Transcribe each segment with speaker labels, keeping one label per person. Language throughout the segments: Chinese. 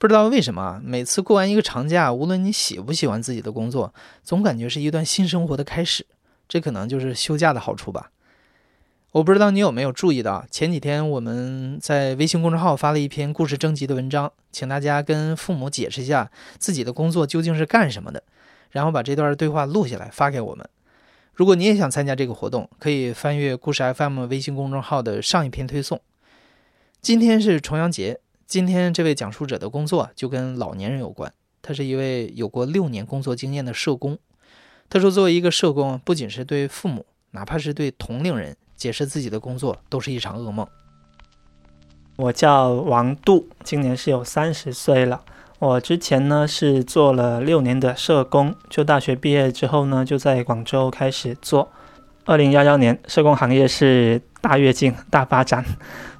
Speaker 1: 不知道为什么，每次过完一个长假，无论你喜不喜欢自己的工作，总感觉是一段新生活的开始。这可能就是休假的好处吧。我不知道你有没有注意到，前几天我们在微信公众号发了一篇故事征集的文章，请大家跟父母解释一下自己的工作究竟是干什么的，然后把这段对话录下来发给我们。如果你也想参加这个活动，可以翻阅故事 FM 微信公众号的上一篇推送。今天是重阳节。今天这位讲述者的工作就跟老年人有关。他是一位有过六年工作经验的社工。他说，作为一个社工，不仅是对父母，哪怕是对同龄人解释自己的工作，都是一场噩梦。
Speaker 2: 我叫王杜，今年是有三十岁了。我之前呢是做了六年的社工，就大学毕业之后呢，就在广州开始做。二零幺幺年，社工行业是大跃进、大发展，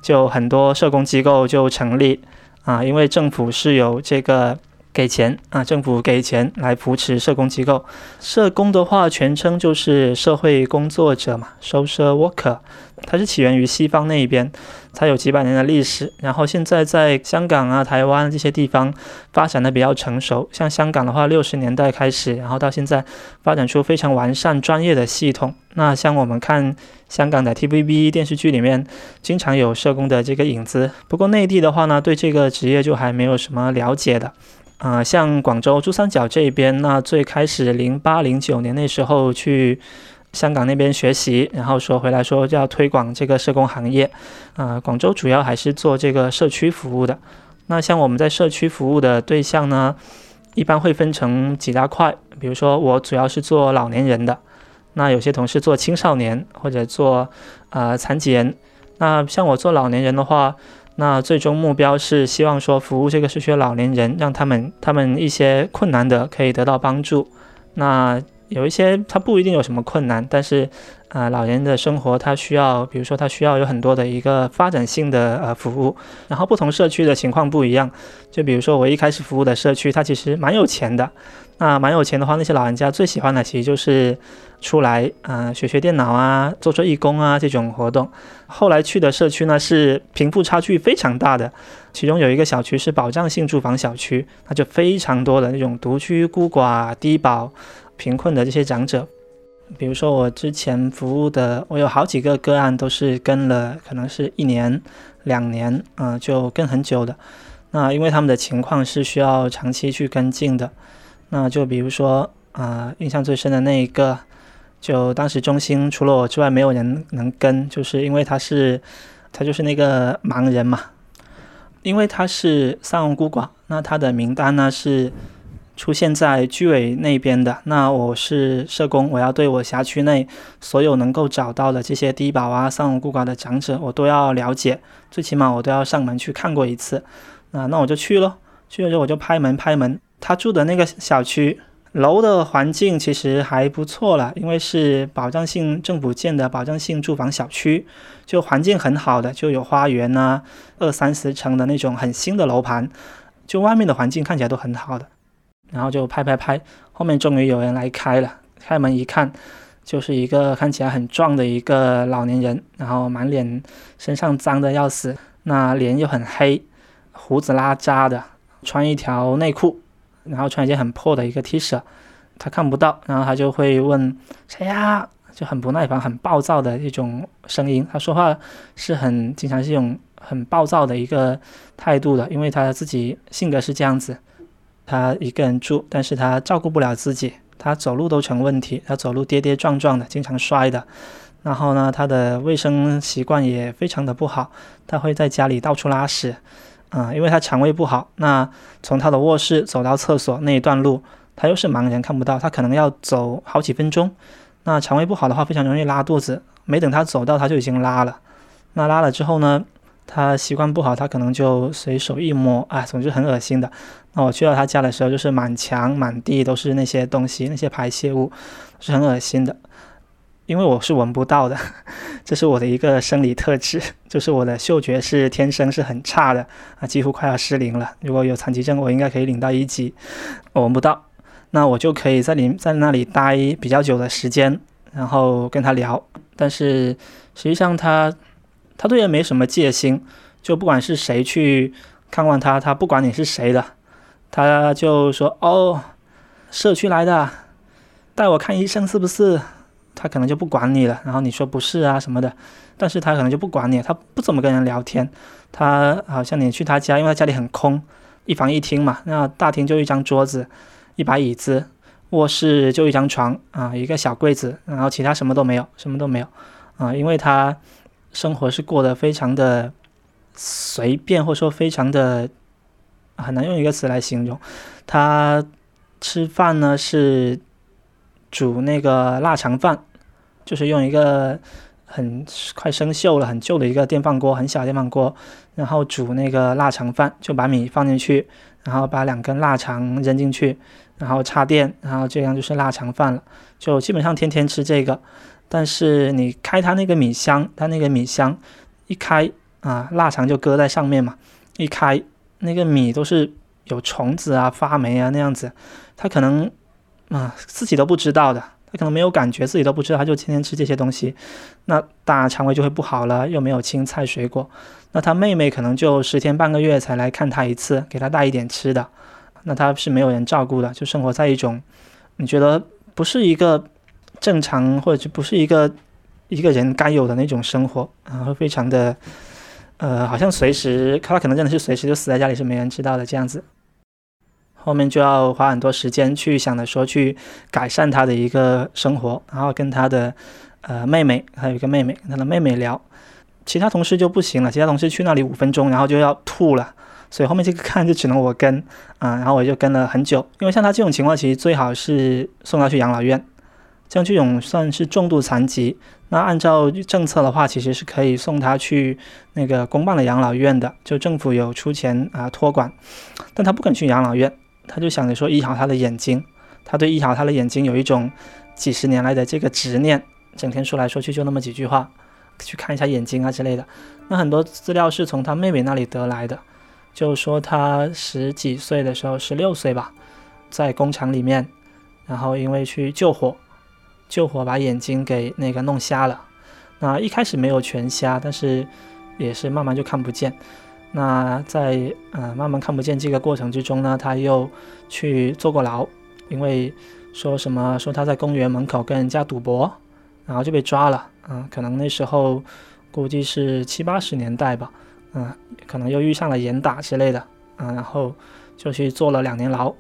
Speaker 2: 就很多社工机构就成立啊，因为政府是有这个。给钱啊！政府给钱来扶持社工机构。社工的话，全称就是社会工作者嘛，social worker。它是起源于西方那一边，它有几百年的历史。然后现在在香港啊、台湾这些地方发展的比较成熟。像香港的话，六十年代开始，然后到现在发展出非常完善、专业的系统。那像我们看香港的 TVB 电视剧里面，经常有社工的这个影子。不过内地的话呢，对这个职业就还没有什么了解的。啊，像广州珠三角这边，那最开始零八零九年那时候去香港那边学习，然后说回来说要推广这个社工行业。啊，广州主要还是做这个社区服务的。那像我们在社区服务的对象呢，一般会分成几大块，比如说我主要是做老年人的，那有些同事做青少年或者做呃残疾人。那像我做老年人的话。那最终目标是希望说服务这个社区老年人，让他们他们一些困难的可以得到帮助。那有一些他不一定有什么困难，但是啊，老人的生活他需要，比如说他需要有很多的一个发展性的呃服务。然后不同社区的情况不一样，就比如说我一开始服务的社区，他其实蛮有钱的。那蛮有钱的话，那些老人家最喜欢的其实就是出来，嗯，学学电脑啊，做做义工啊这种活动。后来去的社区呢，是贫富差距非常大的，其中有一个小区是保障性住房小区，那就非常多的那种独居、孤寡、低保、贫困的这些长者。比如说我之前服务的，我有好几个个案都是跟了，可能是一年、两年，嗯，就跟很久的。那因为他们的情况是需要长期去跟进的。那就比如说啊，印象最深的那一个，就当时中心除了我之外没有人能跟，就是因为他是他就是那个盲人嘛，因为他是丧偶孤寡，那他的名单呢是出现在居委那边的。那我是社工，我要对我辖区内所有能够找到的这些低保啊、丧偶孤寡的长者，我都要了解，最起码我都要上门去看过一次。那那我就去咯，去了之后我就拍门拍门。他住的那个小区楼的环境其实还不错了，因为是保障性政府建的保障性住房小区，就环境很好的，就有花园呐，二三十层的那种很新的楼盘，就外面的环境看起来都很好的。然后就拍拍拍，后面终于有人来开了，开门一看，就是一个看起来很壮的一个老年人，然后满脸身上脏的要死，那脸又很黑，胡子拉碴的，穿一条内裤。然后穿一件很破的一个 T 恤，他看不到，然后他就会问谁呀？就很不耐烦、很暴躁的一种声音。他说话是很经常是用很暴躁的一个态度的，因为他自己性格是这样子。他一个人住，但是他照顾不了自己，他走路都成问题，他走路跌跌撞撞的，经常摔的。然后呢，他的卫生习惯也非常的不好，他会在家里到处拉屎。嗯，因为他肠胃不好，那从他的卧室走到厕所那一段路，他又是盲人看不到，他可能要走好几分钟。那肠胃不好的话，非常容易拉肚子，没等他走到，他就已经拉了。那拉了之后呢，他习惯不好，他可能就随手一摸，啊，总之很恶心的。那我去到他家的时候，就是满墙满地都是那些东西，那些排泄物，是很恶心的。因为我是闻不到的，这是我的一个生理特质，就是我的嗅觉是天生是很差的啊，几乎快要失灵了。如果有残疾证，我应该可以领到一级，我闻不到，那我就可以在里在那里待比较久的时间，然后跟他聊。但是实际上他他对人没什么戒心，就不管是谁去看望他，他不管你是谁的，他就说哦，社区来的，带我看医生是不是？他可能就不管你了，然后你说不是啊什么的，但是他可能就不管你，他不怎么跟人聊天。他好像你去他家，因为他家里很空，一房一厅嘛，那大厅就一张桌子，一把椅子，卧室就一张床啊，一个小柜子，然后其他什么都没有，什么都没有啊，因为他生活是过得非常的随便，或者说非常的很难用一个词来形容。他吃饭呢是煮那个腊肠饭。就是用一个很快生锈了、很旧的一个电饭锅，很小的电饭锅，然后煮那个腊肠饭，就把米放进去，然后把两根腊肠扔进去，然后插电，然后这样就是腊肠饭了。就基本上天天吃这个。但是你开它那个米箱，它那个米箱一开啊，腊肠就搁在上面嘛，一开那个米都是有虫子啊、发霉啊那样子，它可能啊自己都不知道的。他可能没有感觉，自己都不知道，他就天天吃这些东西，那大肠胃就会不好了，又没有青菜水果。那他妹妹可能就十天半个月才来看他一次，给他带一点吃的。那他是没有人照顾的，就生活在一种你觉得不是一个正常，或者就不是一个一个人该有的那种生活，然后非常的呃，好像随时他可能真的是随时就死在家里，是没人知道的这样子。后面就要花很多时间去想着说去改善他的一个生活，然后跟他的呃妹妹，还有一个妹妹，跟他的妹妹聊，其他同事就不行了，其他同事去那里五分钟，然后就要吐了，所以后面这个看就只能我跟啊，然后我就跟了很久，因为像他这种情况，其实最好是送他去养老院，像这种算是重度残疾，那按照政策的话，其实是可以送他去那个公办的养老院的，就政府有出钱啊托管，但他不肯去养老院。他就想着说医好他的眼睛，他对医好他的眼睛有一种几十年来的这个执念，整天说来说去就那么几句话，去看一下眼睛啊之类的。那很多资料是从他妹妹那里得来的，就说他十几岁的时候，十六岁吧，在工厂里面，然后因为去救火，救火把眼睛给那个弄瞎了。那一开始没有全瞎，但是也是慢慢就看不见。那在呃慢慢看不见这个过程之中呢，他又去坐过牢，因为说什么说他在公园门口跟人家赌博，然后就被抓了。嗯，可能那时候估计是七八十年代吧。嗯，可能又遇上了严打之类的。嗯，然后就去坐了两年牢，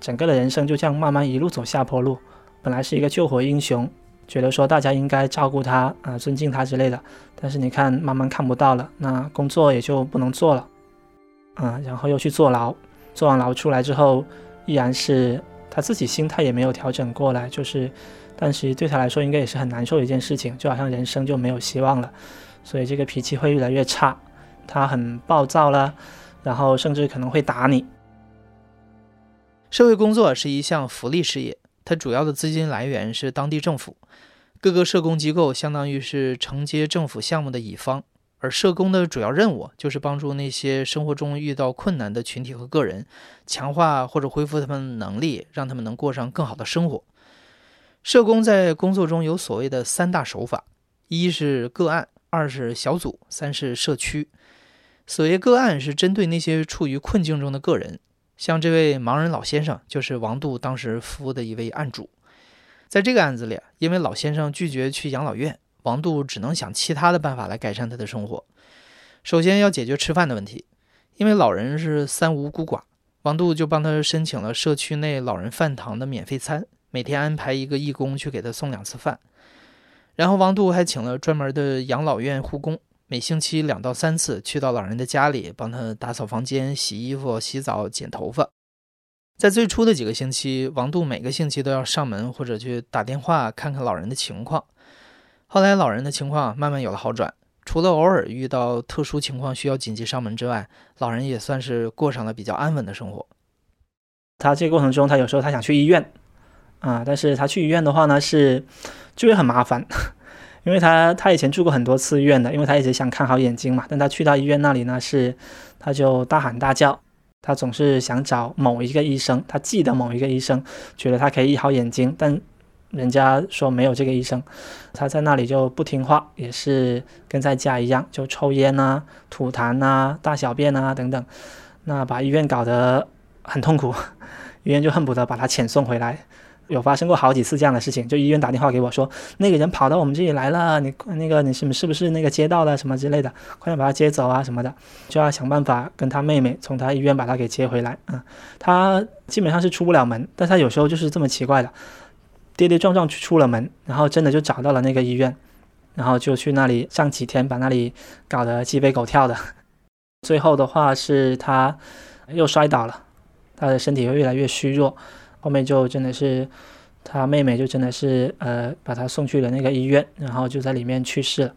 Speaker 2: 整个的人生就这样慢慢一路走下坡路。本来是一个救火英雄。觉得说大家应该照顾他啊，尊敬他之类的，但是你看慢慢看不到了，那工作也就不能做了，啊，然后又去坐牢，坐完牢出来之后，依然是他自己心态也没有调整过来，就是，但是对他来说应该也是很难受的一件事情，就好像人生就没有希望了，所以这个脾气会越来越差，他很暴躁了，然后甚至可能会打你。
Speaker 1: 社会工作是一项福利事业。它主要的资金来源是当地政府，各个社工机构相当于是承接政府项目的乙方，而社工的主要任务就是帮助那些生活中遇到困难的群体和个人，强化或者恢复他们能力，让他们能过上更好的生活。社工在工作中有所谓的三大手法：一是个案，二是小组，三是社区。所谓个案是针对那些处于困境中的个人。像这位盲人老先生，就是王杜当时服务的一位案主。在这个案子里，因为老先生拒绝去养老院，王杜只能想其他的办法来改善他的生活。首先要解决吃饭的问题，因为老人是三无孤寡，王杜就帮他申请了社区内老人饭堂的免费餐，每天安排一个义工去给他送两次饭。然后王杜还请了专门的养老院护工。每星期两到三次去到老人的家里，帮他打扫房间、洗衣服、洗澡、剪头发。在最初的几个星期，王杜每个星期都要上门或者去打电话看看老人的情况。后来老人的情况慢慢有了好转，除了偶尔遇到特殊情况需要紧急上门之外，老人也算是过上了比较安稳的生活。
Speaker 2: 他这个过程中，他有时候他想去医院，啊，但是他去医院的话呢，是就会很麻烦，因为他他以前住过很多次医院的，因为他一直想看好眼睛嘛。但他去到医院那里呢，是他就大喊大叫，他总是想找某一个医生，他记得某一个医生，觉得他可以医好眼睛，但人家说没有这个医生，他在那里就不听话，也是跟在家一样，就抽烟啊、吐痰啊、大小便啊等等，那把医院搞得很痛苦。医院就恨不得把他遣送回来，有发生过好几次这样的事情。就医院打电话给我说，那个人跑到我们这里来了，你那个你是是不是那个街道的什么之类的，快点把他接走啊什么的，就要想办法跟他妹妹从他医院把他给接回来。嗯，他基本上是出不了门，但他有时候就是这么奇怪的，跌跌撞撞去出了门，然后真的就找到了那个医院，然后就去那里上几天，把那里搞得鸡飞狗跳的。最后的话是他又摔倒了。他的身体会越来越虚弱，后面就真的是他妹妹就真的是呃把他送去了那个医院，然后就在里面去世了。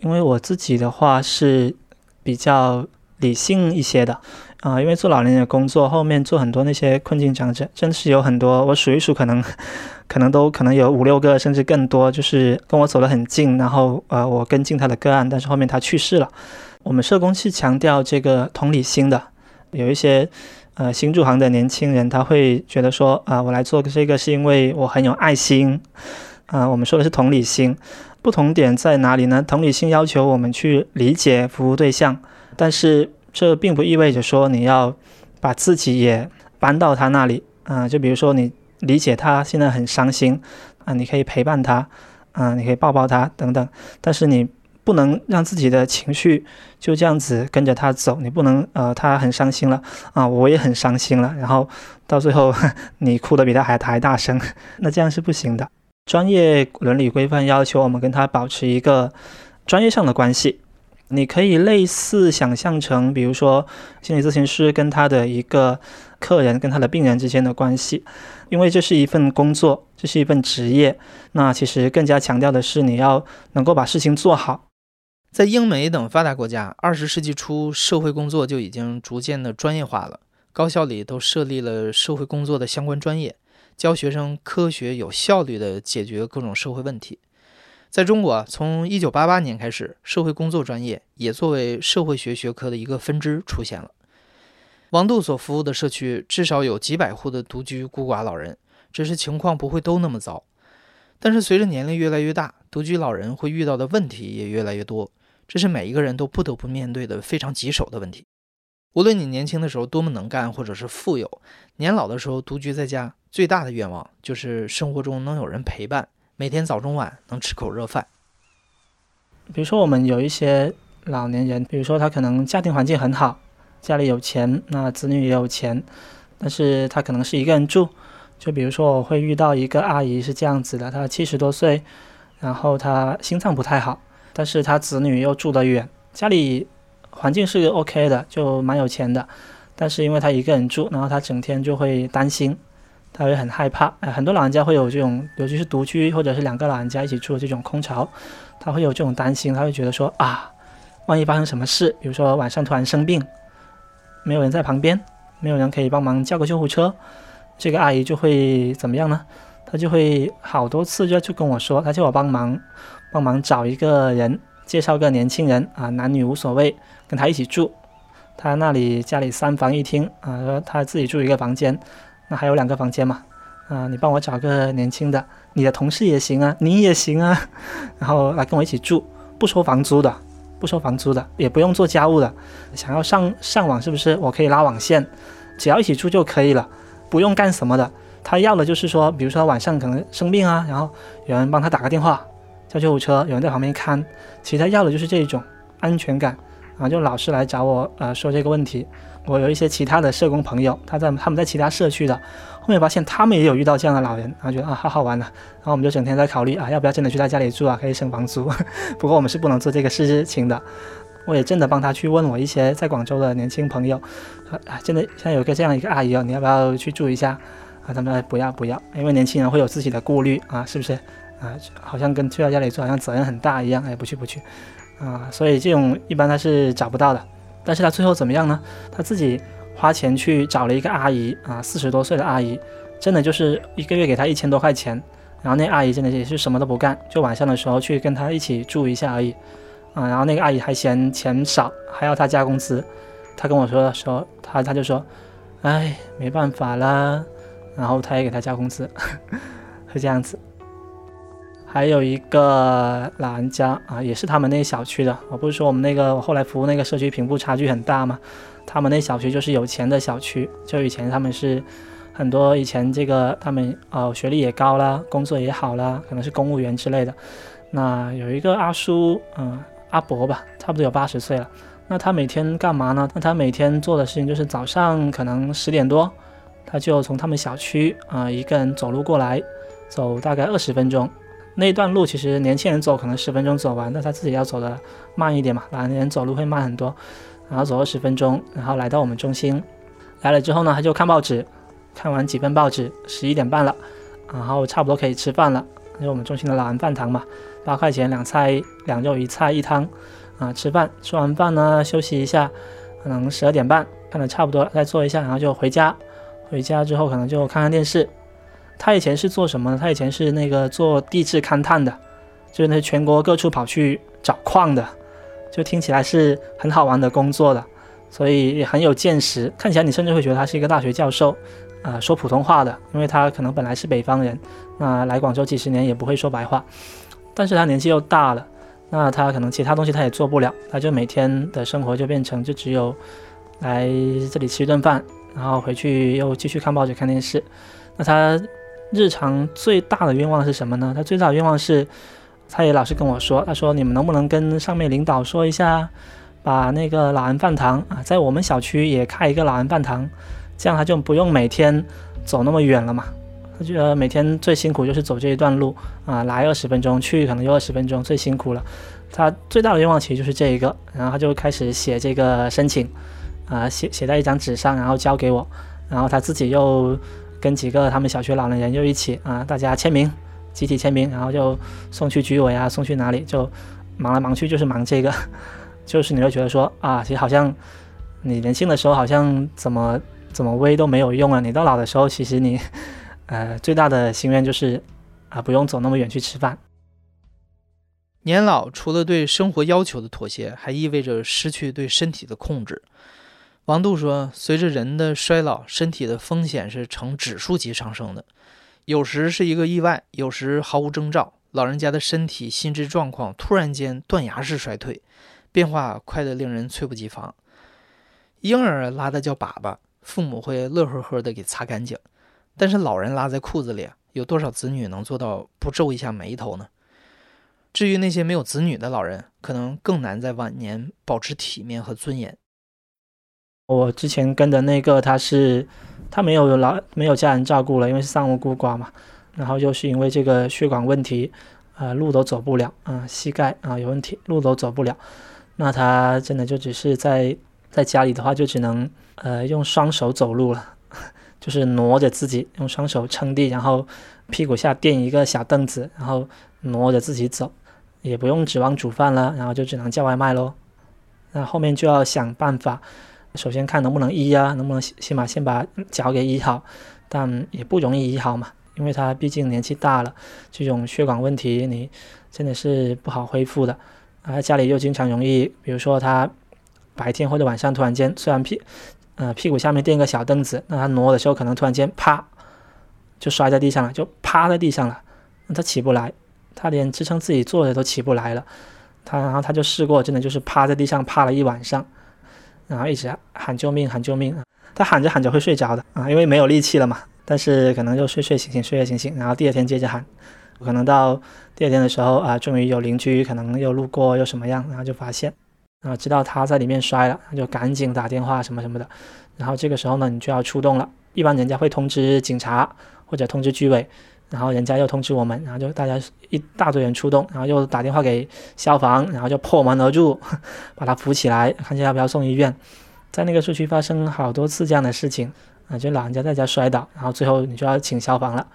Speaker 2: 因为我自己的话是比较理性一些的啊，因为做老年人的工作，后面做很多那些困境长者，真的是有很多，我数一数可能 可能都可能有五六个甚至更多，就是跟我走得很近，然后呃我跟进他的个案，但是后面他去世了。我们社工是强调这个同理心的，有一些。呃，新入行的年轻人他会觉得说，啊，我来做这个是因为我很有爱心，啊，我们说的是同理心，不同点在哪里呢？同理心要求我们去理解服务对象，但是这并不意味着说你要把自己也搬到他那里，啊，就比如说你理解他现在很伤心，啊，你可以陪伴他，啊，你可以抱抱他等等，但是你。不能让自己的情绪就这样子跟着他走，你不能呃，他很伤心了啊，我也很伤心了，然后到最后 你哭的比他还还大声，那这样是不行的。专业伦理规范要求我们跟他保持一个专业上的关系，你可以类似想象成，比如说心理咨询师跟他的一个客人跟他的病人之间的关系，因为这是一份工作，这是一份职业，那其实更加强调的是你要能够把事情做好。
Speaker 1: 在英美等发达国家，二十世纪初社会工作就已经逐渐的专业化了。高校里都设立了社会工作的相关专业，教学生科学有效率地解决各种社会问题。在中国，从一九八八年开始，社会工作专业也作为社会学学科的一个分支出现了。王杜所服务的社区至少有几百户的独居孤寡老人，只是情况不会都那么糟。但是随着年龄越来越大，独居老人会遇到的问题也越来越多。这是每一个人都不得不面对的非常棘手的问题。无论你年轻的时候多么能干，或者是富有，年老的时候独居在家，最大的愿望就是生活中能有人陪伴，每天早中晚能吃口热饭。
Speaker 2: 比如说，我们有一些老年人，比如说他可能家庭环境很好，家里有钱，那子女也有钱，但是他可能是一个人住。就比如说，我会遇到一个阿姨是这样子的，她七十多岁，然后她心脏不太好。但是他子女又住得远，家里环境是 OK 的，就蛮有钱的。但是因为他一个人住，然后他整天就会担心，他会很害怕。哎，很多老人家会有这种，尤其是独居或者是两个老人家一起住的这种空巢，他会有这种担心，他会觉得说啊，万一发生什么事，比如说晚上突然生病，没有人在旁边，没有人可以帮忙叫个救护车，这个阿姨就会怎么样呢？她就会好多次就就跟我说，她叫我帮忙。帮忙找一个人，介绍个年轻人啊，男女无所谓，跟他一起住。他那里家里三房一厅啊，他自己住一个房间，那还有两个房间嘛。啊，你帮我找个年轻的，你的同事也行啊，你也行啊，然后来跟我一起住，不收房租的，不收房租的，也不用做家务的。想要上上网是不是？我可以拉网线，只要一起住就可以了，不用干什么的。他要的就是说，比如说晚上可能生病啊，然后有人帮他打个电话。叫救护车，有人在旁边看，其实他要的就是这种安全感啊，就老是来找我，呃，说这个问题。我有一些其他的社工朋友，他在他们在其他社区的，后面发现他们也有遇到这样的老人，然后觉得啊，好好玩啊，然后我们就整天在考虑啊，要不要真的去他家里住啊，可以省房租。不过我们是不能做这个事情的。我也真的帮他去问我一些在广州的年轻朋友，说啊，真的现在有个这样一个阿姨哦，你要不要去住一下？啊，他们说不要不要，因为年轻人会有自己的顾虑啊，是不是？啊，好像跟去他家里住，好像责任很大一样。哎，不去不去，啊，所以这种一般他是找不到的。但是他最后怎么样呢？他自己花钱去找了一个阿姨啊，四十多岁的阿姨，真的就是一个月给他一千多块钱，然后那阿姨真的也是什么都不干，就晚上的时候去跟他一起住一下而已啊。然后那个阿姨还嫌钱少，还要他加工资。他跟我说的时候，他他就说，哎，没办法啦。然后他也给他加工资，是这样子。还有一个老人家啊，也是他们那小区的。我不是说我们那个后来服务那个社区贫富差距很大吗？他们那小区就是有钱的小区，就以前他们是很多以前这个他们哦学历也高了，工作也好了，可能是公务员之类的。那有一个阿叔，嗯，阿伯吧，差不多有八十岁了。那他每天干嘛呢？那他每天做的事情就是早上可能十点多，他就从他们小区啊一个人走路过来，走大概二十分钟。那一段路其实年轻人走可能十分钟走完，那他自己要走的慢一点嘛，老年人走路会慢很多，然后走二十分钟，然后来到我们中心，来了之后呢，他就看报纸，看完几份报纸，十一点半了，然后差不多可以吃饭了，因为我们中心的老人饭堂嘛，八块钱两菜两肉一菜一汤，啊，吃饭，吃完饭呢休息一下，可能十二点半看的差不多了，再坐一下，然后就回家，回家之后可能就看看电视。他以前是做什么呢？他以前是那个做地质勘探的，就是那全国各处跑去找矿的，就听起来是很好玩的工作的，所以也很有见识。看起来你甚至会觉得他是一个大学教授，啊，说普通话的，因为他可能本来是北方人，那来广州几十年也不会说白话，但是他年纪又大了，那他可能其他东西他也做不了，他就每天的生活就变成就只有来这里吃一顿饭，然后回去又继续看报纸看电视，那他。日常最大的愿望是什么呢？他最大的愿望是，他也老是跟我说，他说你们能不能跟上面领导说一下，把那个老人饭堂啊，在我们小区也开一个老人饭堂，这样他就不用每天走那么远了嘛。他觉得每天最辛苦就是走这一段路啊，来二十分钟，去可能又二十分钟，最辛苦了。他最大的愿望其实就是这一个，然后他就开始写这个申请，啊，写写在一张纸上，然后交给我，然后他自己又。跟几个他们小区老年人又一起啊，大家签名，集体签名，然后就送去居委啊，送去哪里，就忙来忙去就是忙这个，就是你会觉得说啊，其实好像你年轻的时候好像怎么怎么威都没有用啊，你到老的时候，其实你呃最大的心愿就是啊不用走那么远去吃饭。
Speaker 1: 年老除了对生活要求的妥协，还意味着失去对身体的控制。王杜说：“随着人的衰老，身体的风险是呈指数级上升的。有时是一个意外，有时毫无征兆。老人家的身体、心智状况突然间断崖式衰退，变化快得令人猝不及防。婴儿拉的叫粑粑，父母会乐呵呵地给擦干净。但是老人拉在裤子里，有多少子女能做到不皱一下眉头呢？至于那些没有子女的老人，可能更难在晚年保持体面和尊严。”
Speaker 2: 我之前跟的那个，他是他没有老没有家人照顾了，因为是丧偶孤寡嘛。然后又是因为这个血管问题，啊，路都走不了，啊，膝盖啊有问题，路都走不了。那他真的就只是在在家里的话，就只能呃用双手走路了，就是挪着自己用双手撑地，然后屁股下垫一个小凳子，然后挪着自己走，也不用指望煮饭了，然后就只能叫外卖喽。那后面就要想办法。首先看能不能医啊，能不能起码先把脚给医好，但也不容易医好嘛，因为他毕竟年纪大了，这种血管问题你真的是不好恢复的。啊，家里又经常容易，比如说他白天或者晚上突然间，虽然屁呃屁股下面垫个小凳子，那他挪的时候可能突然间啪就摔在地上了，就趴在地上了，他起不来，他连支撑自己坐着都起不来了。他然后他就试过，真的就是趴在地上趴了一晚上。然后一直喊救命，喊救命啊！他喊着喊着会睡着的啊，因为没有力气了嘛。但是可能就睡睡醒醒，睡睡醒醒，然后第二天接着喊。可能到第二天的时候啊，终于有邻居可能又路过又什么样，然后就发现，然后知道他在里面摔了，就赶紧打电话什么什么的。然后这个时候呢，你就要出动了。一般人家会通知警察或者通知居委。然后人家又通知我们，然后就大家一大堆人出动，然后又打电话给消防，然后就破门而入，把他扶起来，看下要不要送医院。在那个社区发生好多次这样的事情，啊，就老人家在家摔倒，然后最后你就要请消防了，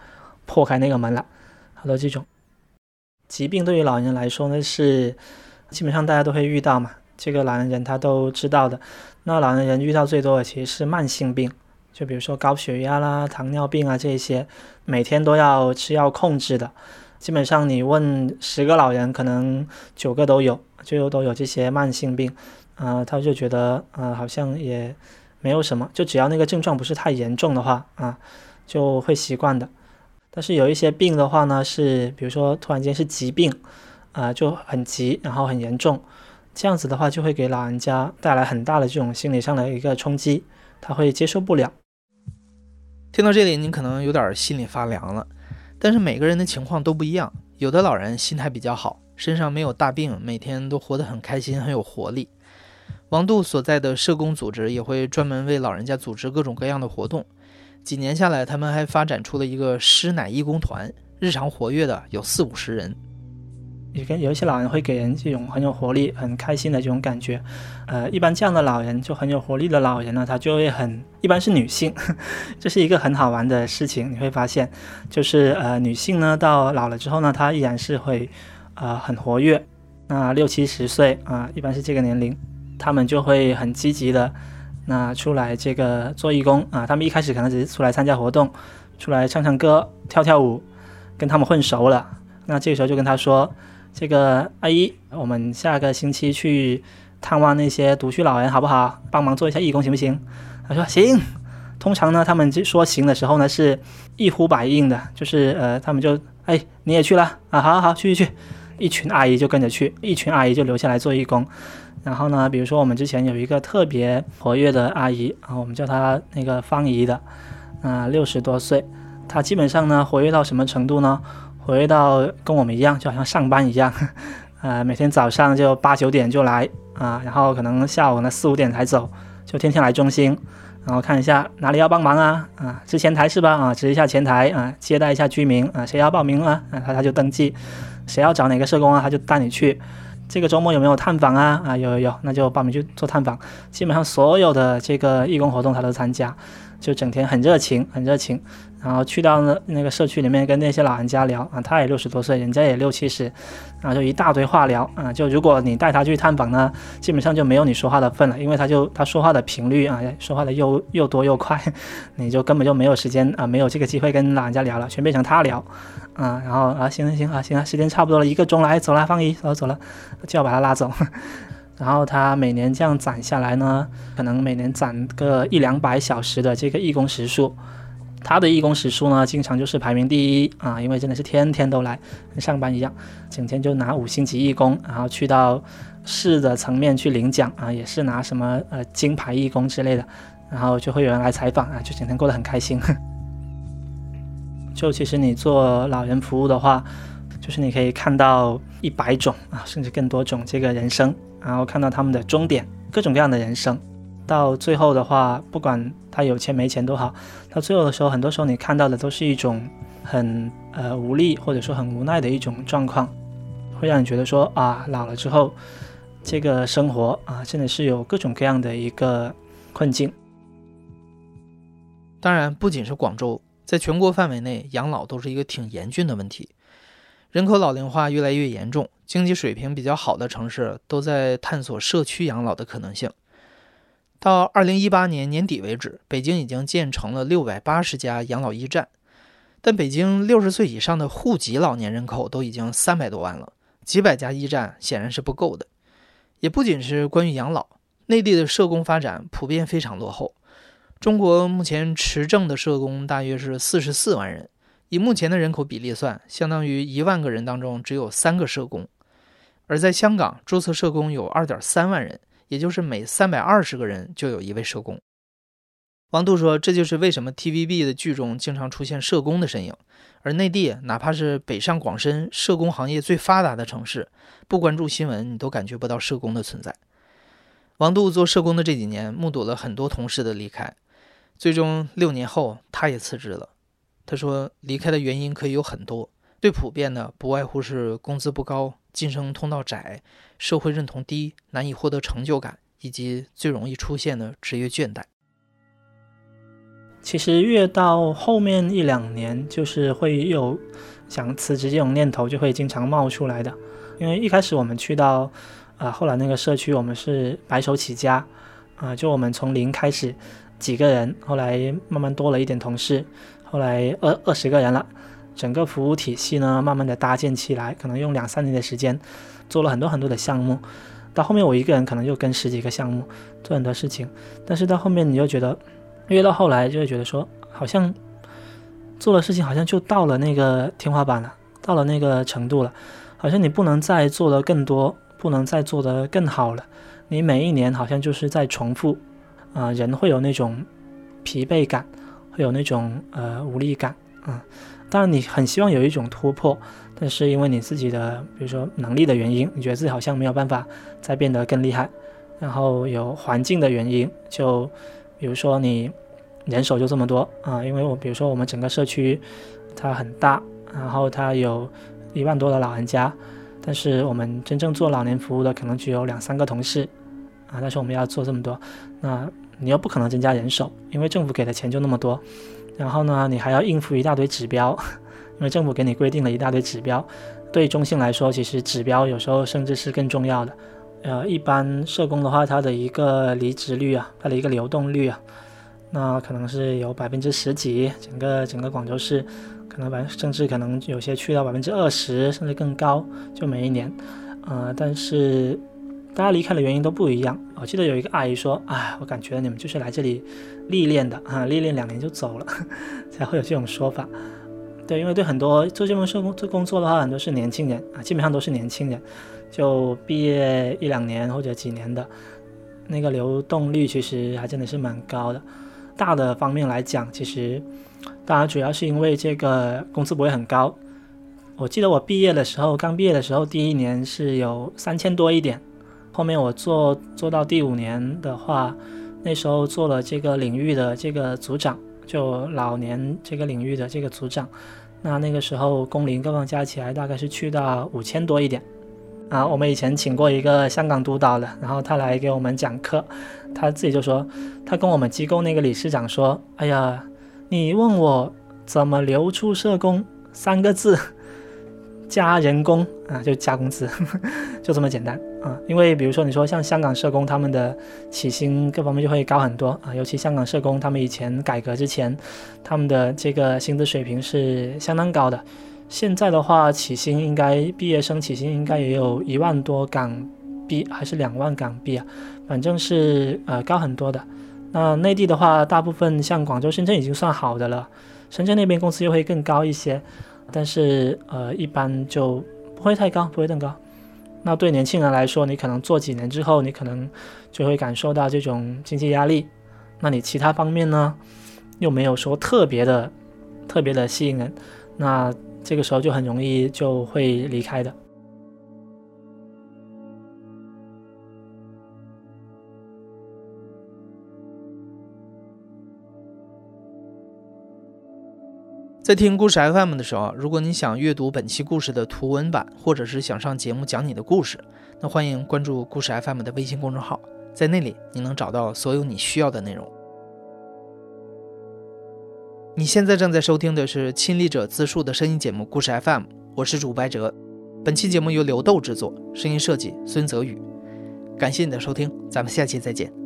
Speaker 2: 破开那个门了。好多这种疾病对于老人来说呢是基本上大家都会遇到嘛，这个老年人他都知道的。那老年人遇到最多的其实是慢性病，就比如说高血压啦、糖尿病啊这些，每天都要吃药控制的。基本上你问十个老人，可能九个都有，就都有这些慢性病。啊，他就觉得啊，好像也没有什么，就只要那个症状不是太严重的话啊，就会习惯的。但是有一些病的话呢，是比如说突然间是疾病，啊，就很急，然后很严重，这样子的话就会给老人家带来很大的这种心理上的一个冲击，他会接受不了。
Speaker 1: 听到这里，您可能有点心里发凉了。但是每个人的情况都不一样，有的老人心态比较好，身上没有大病，每天都活得很开心，很有活力。王杜所在的社工组织也会专门为老人家组织各种各样的活动。几年下来，他们还发展出了一个师奶义工团，日常活跃的有四五十人。
Speaker 2: 也跟有一些老人会给人这种很有活力、很开心的这种感觉。呃，一般这样的老人就很有活力的老人呢，他就会很一般是女性，这是一个很好玩的事情。你会发现，就是呃女性呢到老了之后呢，她依然是会呃很活跃。那六七十岁啊，一般是这个年龄。他们就会很积极的，那出来这个做义工啊。他们一开始可能只是出来参加活动，出来唱唱歌、跳跳舞，跟他们混熟了。那这个时候就跟他说：“这个阿姨，我们下个星期去探望那些独居老人，好不好？帮忙做一下义工，行不行？”他说：“行。”通常呢，他们说行的时候呢，是一呼百应的，就是呃，他们就哎，你也去了啊？好好好，去去去，一群阿姨就跟着去，一群阿姨就留下来做义工。然后呢，比如说我们之前有一个特别活跃的阿姨啊，我们叫她那个方姨的，啊，六十多岁，她基本上呢活跃到什么程度呢？回到跟我们一样，就好像上班一样，呃，每天早上就八九点就来啊，然后可能下午呢四五点才走，就天天来中心，然后看一下哪里要帮忙啊，啊，值前台是吧？啊，值一下前台啊，接待一下居民啊，谁要报名啊？啊，他他就登记，谁要找哪个社工啊，他就带你去。这个周末有没有探访啊？啊，有有有，那就报名去做探访。基本上所有的这个义工活动他都参加，就整天很热情，很热情。然后去到那那个社区里面跟那些老人家聊啊，他也六十多岁，人家也六七十，然后就一大堆话聊啊。就如果你带他去探访呢，基本上就没有你说话的份了，因为他就他说话的频率啊，说话的又又多又快，你就根本就没有时间啊，没有这个机会跟老人家聊了，全变成他聊啊。然后啊，行行行啊，行啊，时间差不多了，一个钟来走了，方姨走了走了，就要把他拉走。然后他每年这样攒下来呢，可能每年攒个一两百小时的这个义工时数。他的义工时数呢，经常就是排名第一啊，因为真的是天天都来，跟上班一样，整天就拿五星级义工，然后去到市的层面去领奖啊，也是拿什么呃金牌义工之类的，然后就会有人来采访啊，就整天过得很开心。就其实你做老人服务的话，就是你可以看到一百种啊，甚至更多种这个人生，然后看到他们的终点，各种各样的人生。到最后的话，不管他有钱没钱都好，到最后的时候，很多时候你看到的都是一种很呃无力或者说很无奈的一种状况，会让你觉得说啊，老了之后这个生活啊，真的是有各种各样的一个困境。
Speaker 1: 当然，不仅是广州，在全国范围内，养老都是一个挺严峻的问题，人口老龄化越来越严重，经济水平比较好的城市都在探索社区养老的可能性。到二零一八年年底为止，北京已经建成了六百八十家养老驿站，但北京六十岁以上的户籍老年人口都已经三百多万了，几百家驿站显然是不够的。也不仅是关于养老，内地的社工发展普遍非常落后。中国目前持证的社工大约是四十四万人，以目前的人口比例算，相当于一万个人当中只有三个社工。而在香港，注册社工有二点三万人。也就是每三百二十个人就有一位社工。王杜说：“这就是为什么 TVB 的剧中经常出现社工的身影，而内地哪怕是北上广深社工行业最发达的城市，不关注新闻你都感觉不到社工的存在。”王杜做社工的这几年，目睹了很多同事的离开，最终六年后他也辞职了。他说：“离开的原因可以有很多，最普遍的不外乎是工资不高。”晋升通道窄，社会认同低，难以获得成就感，以及最容易出现的职业倦怠。
Speaker 2: 其实越到后面一两年，就是会有想辞职这种念头，就会经常冒出来的。因为一开始我们去到啊，后来那个社区我们是白手起家，啊，就我们从零开始几个人，后来慢慢多了一点同事，后来二二十个人了，整个服务体系呢慢慢的搭建起来，可能用两三年的时间做了很多很多的项目，到后面我一个人可能就跟十几个项目做很多事情，但是到后面你就觉得，越到后来就会觉得说，好像做的事情好像就到了那个天花板了，到了那个程度了，好像你不能再做的更多。不能再做的更好了。你每一年好像就是在重复，啊，人会有那种疲惫感，会有那种呃无力感，啊。当然你很希望有一种突破，但是因为你自己的比如说能力的原因，你觉得自己好像没有办法再变得更厉害。然后有环境的原因，就比如说你人手就这么多啊，因为我比如说我们整个社区它很大，然后它有一万多的老人家。但是我们真正做老年服务的可能只有两三个同事，啊，但是我们要做这么多，那你又不可能增加人手，因为政府给的钱就那么多，然后呢，你还要应付一大堆指标，因为政府给你规定了一大堆指标，对中性来说，其实指标有时候甚至是更重要的。呃，一般社工的话，他的一个离职率啊，他的一个流动率啊，那可能是有百分之十几，整个整个广州市。可能百甚至可能有些去到百分之二十，甚至更高，就每一年，呃，但是大家离开的原因都不一样。我记得有一个阿姨说：“哎，我感觉你们就是来这里历练的啊，历练两年就走了，才会有这种说法。”对，因为对很多做这份社工做工作的话，很多是年轻人啊，基本上都是年轻人，就毕业一两年或者几年的，那个流动率其实还真的是蛮高的。大的方面来讲，其实。当然，主要是因为这个工资不会很高。我记得我毕业的时候，刚毕业的时候，第一年是有三千多一点。后面我做做到第五年的话，那时候做了这个领域的这个组长，就老年这个领域的这个组长。那那个时候工龄各方加起来大概是去到五千多一点。啊，我们以前请过一个香港督导的，然后他来给我们讲课，他自己就说，他跟我们机构那个理事长说：“哎呀。”你问我怎么留出社工三个字，加人工啊，就加工资，就这么简单啊。因为比如说你说像香港社工，他们的起薪各方面就会高很多啊。尤其香港社工，他们以前改革之前，他们的这个薪资水平是相当高的。现在的话，起薪应该毕业生起薪应该也有一万多港币，还是两万港币啊？反正是呃高很多的。那内地的话，大部分像广州、深圳已经算好的了，深圳那边工资又会更高一些，但是呃，一般就不会太高，不会更高。那对年轻人来说，你可能做几年之后，你可能就会感受到这种经济压力。那你其他方面呢，又没有说特别的、特别的吸引人，那这个时候就很容易就会离开的。
Speaker 1: 在听故事 FM 的时候，如果你想阅读本期故事的图文版，或者是想上节目讲你的故事，那欢迎关注故事 FM 的微信公众号，在那里你能找到所有你需要的内容。你现在正在收听的是亲历者自述的声音节目《故事 FM》，我是主白哲。本期节目由刘豆制作，声音设计孙泽宇。感谢你的收听，咱们下期再见。